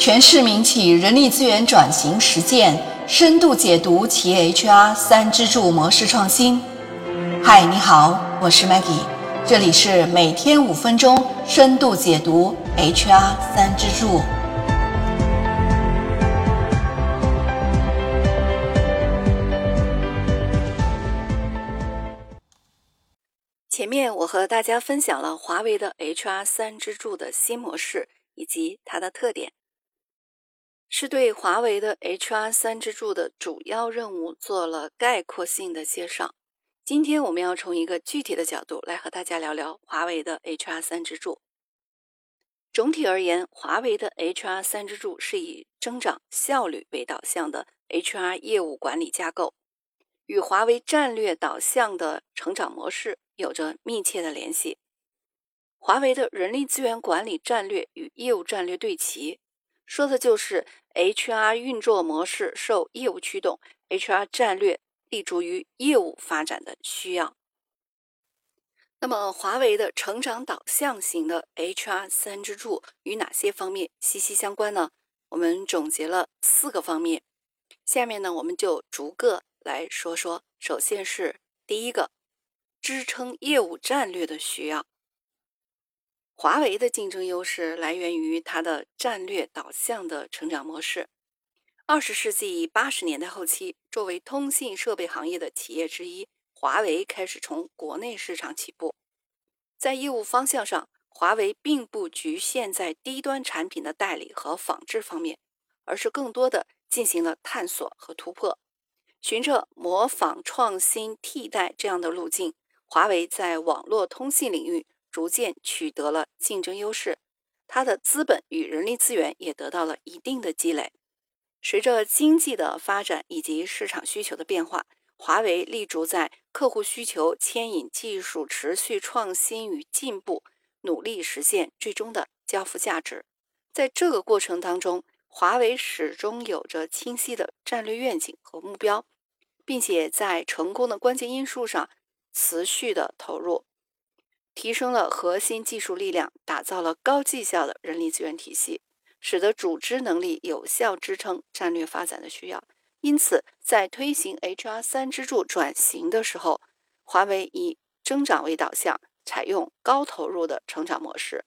全市民企人力资源转型实践深度解读企业 HR 三支柱模式创新。嗨，你好，我是 Maggie，这里是每天五分钟深度解读 HR 三支柱。前面我和大家分享了华为的 HR 三支柱的新模式以及它的特点，是对华为的 HR 三支柱的主要任务做了概括性的介绍。今天我们要从一个具体的角度来和大家聊聊华为的 HR 三支柱。总体而言，华为的 HR 三支柱是以增长效率为导向的 HR 业务管理架构，与华为战略导向的成长模式。有着密切的联系。华为的人力资源管理战略与业务战略对齐，说的就是 HR 运作模式受业务驱动，HR 战略立足于业务发展的需要。那么，华为的成长导向型的 HR 三支柱与哪些方面息息相关呢？我们总结了四个方面，下面呢，我们就逐个来说说。首先是第一个。支撑业务战略的需要。华为的竞争优势来源于它的战略导向的成长模式。二十世纪八十年代后期，作为通信设备行业的企业之一，华为开始从国内市场起步。在业务方向上，华为并不局限在低端产品的代理和仿制方面，而是更多的进行了探索和突破，循着模仿、创新、替代这样的路径。华为在网络通信领域逐渐取得了竞争优势，它的资本与人力资源也得到了一定的积累。随着经济的发展以及市场需求的变化，华为立足在客户需求牵引技术持续创新与进步，努力实现最终的交付价值。在这个过程当中，华为始终有着清晰的战略愿景和目标，并且在成功的关键因素上。持续的投入，提升了核心技术力量，打造了高绩效的人力资源体系，使得组织能力有效支撑战略发展的需要。因此，在推行 HR 三支柱转型的时候，华为以增长为导向，采用高投入的成长模式，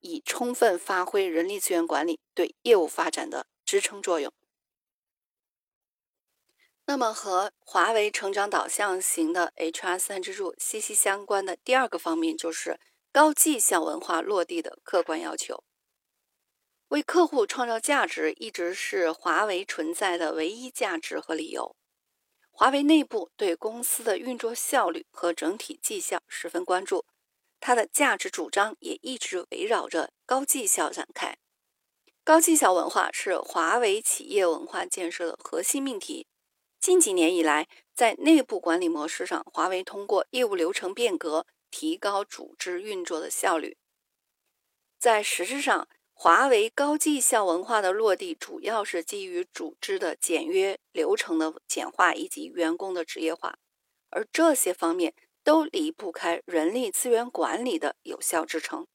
以充分发挥人力资源管理对业务发展的支撑作用。那么，和华为成长导向型的 HR 三支柱息息相关的第二个方面，就是高绩效文化落地的客观要求。为客户创造价值，一直是华为存在的唯一价值和理由。华为内部对公司的运作效率和整体绩效十分关注，它的价值主张也一直围绕着高绩效展开。高绩效文化是华为企业文化建设的核心命题。近几年以来，在内部管理模式上，华为通过业务流程变革，提高组织运作的效率。在实质上，华为高绩效文化的落地，主要是基于组织的简约、流程的简化以及员工的职业化，而这些方面都离不开人力资源管理的有效支撑。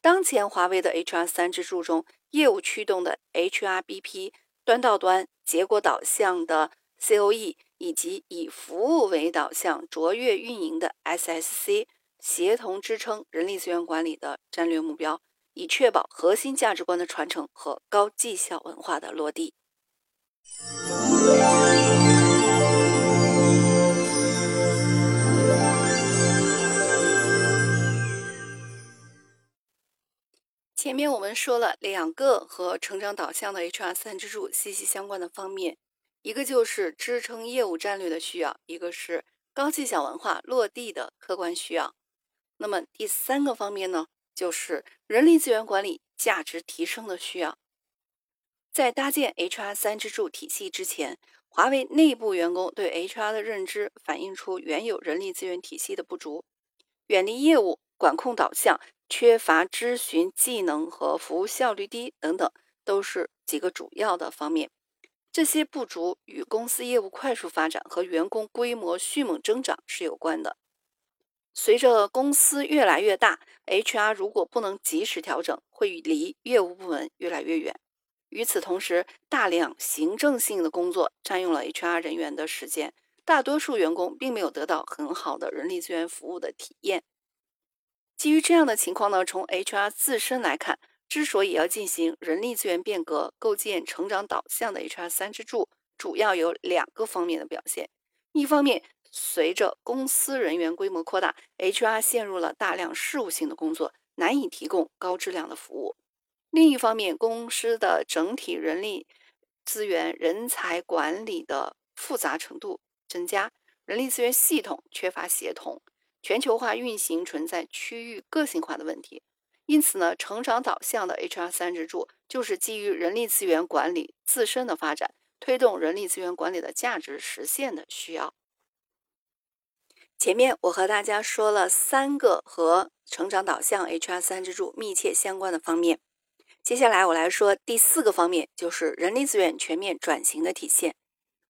当前，华为的 HR 三支柱中，业务驱动的 HRBP、端到端、结果导向的。COE 以及以服务为导向、卓越运营的 SSC 协同支撑人力资源管理的战略目标，以确保核心价值观的传承和高绩效文化的落地。前面我们说了两个和成长导向的 HR 三支柱息息相关的方面。一个就是支撑业务战略的需要，一个是高绩效文化落地的客观需要。那么第三个方面呢，就是人力资源管理价值提升的需要。在搭建 HR 三支柱体系之前，华为内部员工对 HR 的认知反映出原有人力资源体系的不足，远离业务管控导向，缺乏咨询技能和服务效率低等等，都是几个主要的方面。这些不足与公司业务快速发展和员工规模迅猛增长是有关的。随着公司越来越大，HR 如果不能及时调整，会离业务部门越来越远。与此同时，大量行政性的工作占用了 HR 人员的时间，大多数员工并没有得到很好的人力资源服务的体验。基于这样的情况呢，从 HR 自身来看，之所以要进行人力资源变革，构建成长导向的 HR 三支柱，主要有两个方面的表现。一方面，随着公司人员规模扩大，HR 陷入了大量事务性的工作，难以提供高质量的服务。另一方面，公司的整体人力资源人才管理的复杂程度增加，人力资源系统缺乏协同，全球化运行存在区域个性化的问题。因此呢，成长导向的 HR 三支柱就是基于人力资源管理自身的发展，推动人力资源管理的价值实现的需要。前面我和大家说了三个和成长导向 HR 三支柱密切相关的方面。接下来我来说第四个方面，就是人力资源全面转型的体现。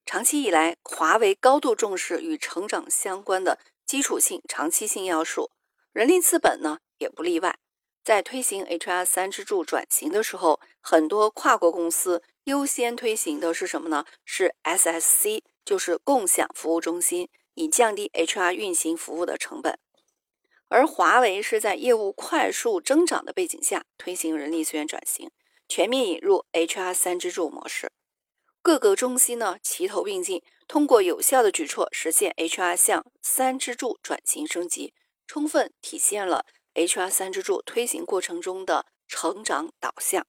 长期以来，华为高度重视与成长相关的基础性、长期性要素，人力资本呢也不例外。在推行 HR 三支柱转型的时候，很多跨国公司优先推行的是什么呢？是 SSC，就是共享服务中心，以降低 HR 运行服务的成本。而华为是在业务快速增长的背景下推行人力资源转型，全面引入 HR 三支柱模式，各个中心呢齐头并进，通过有效的举措实现 HR 向三支柱转型升级，充分体现了 HR 三支柱推行过程中的成长导向。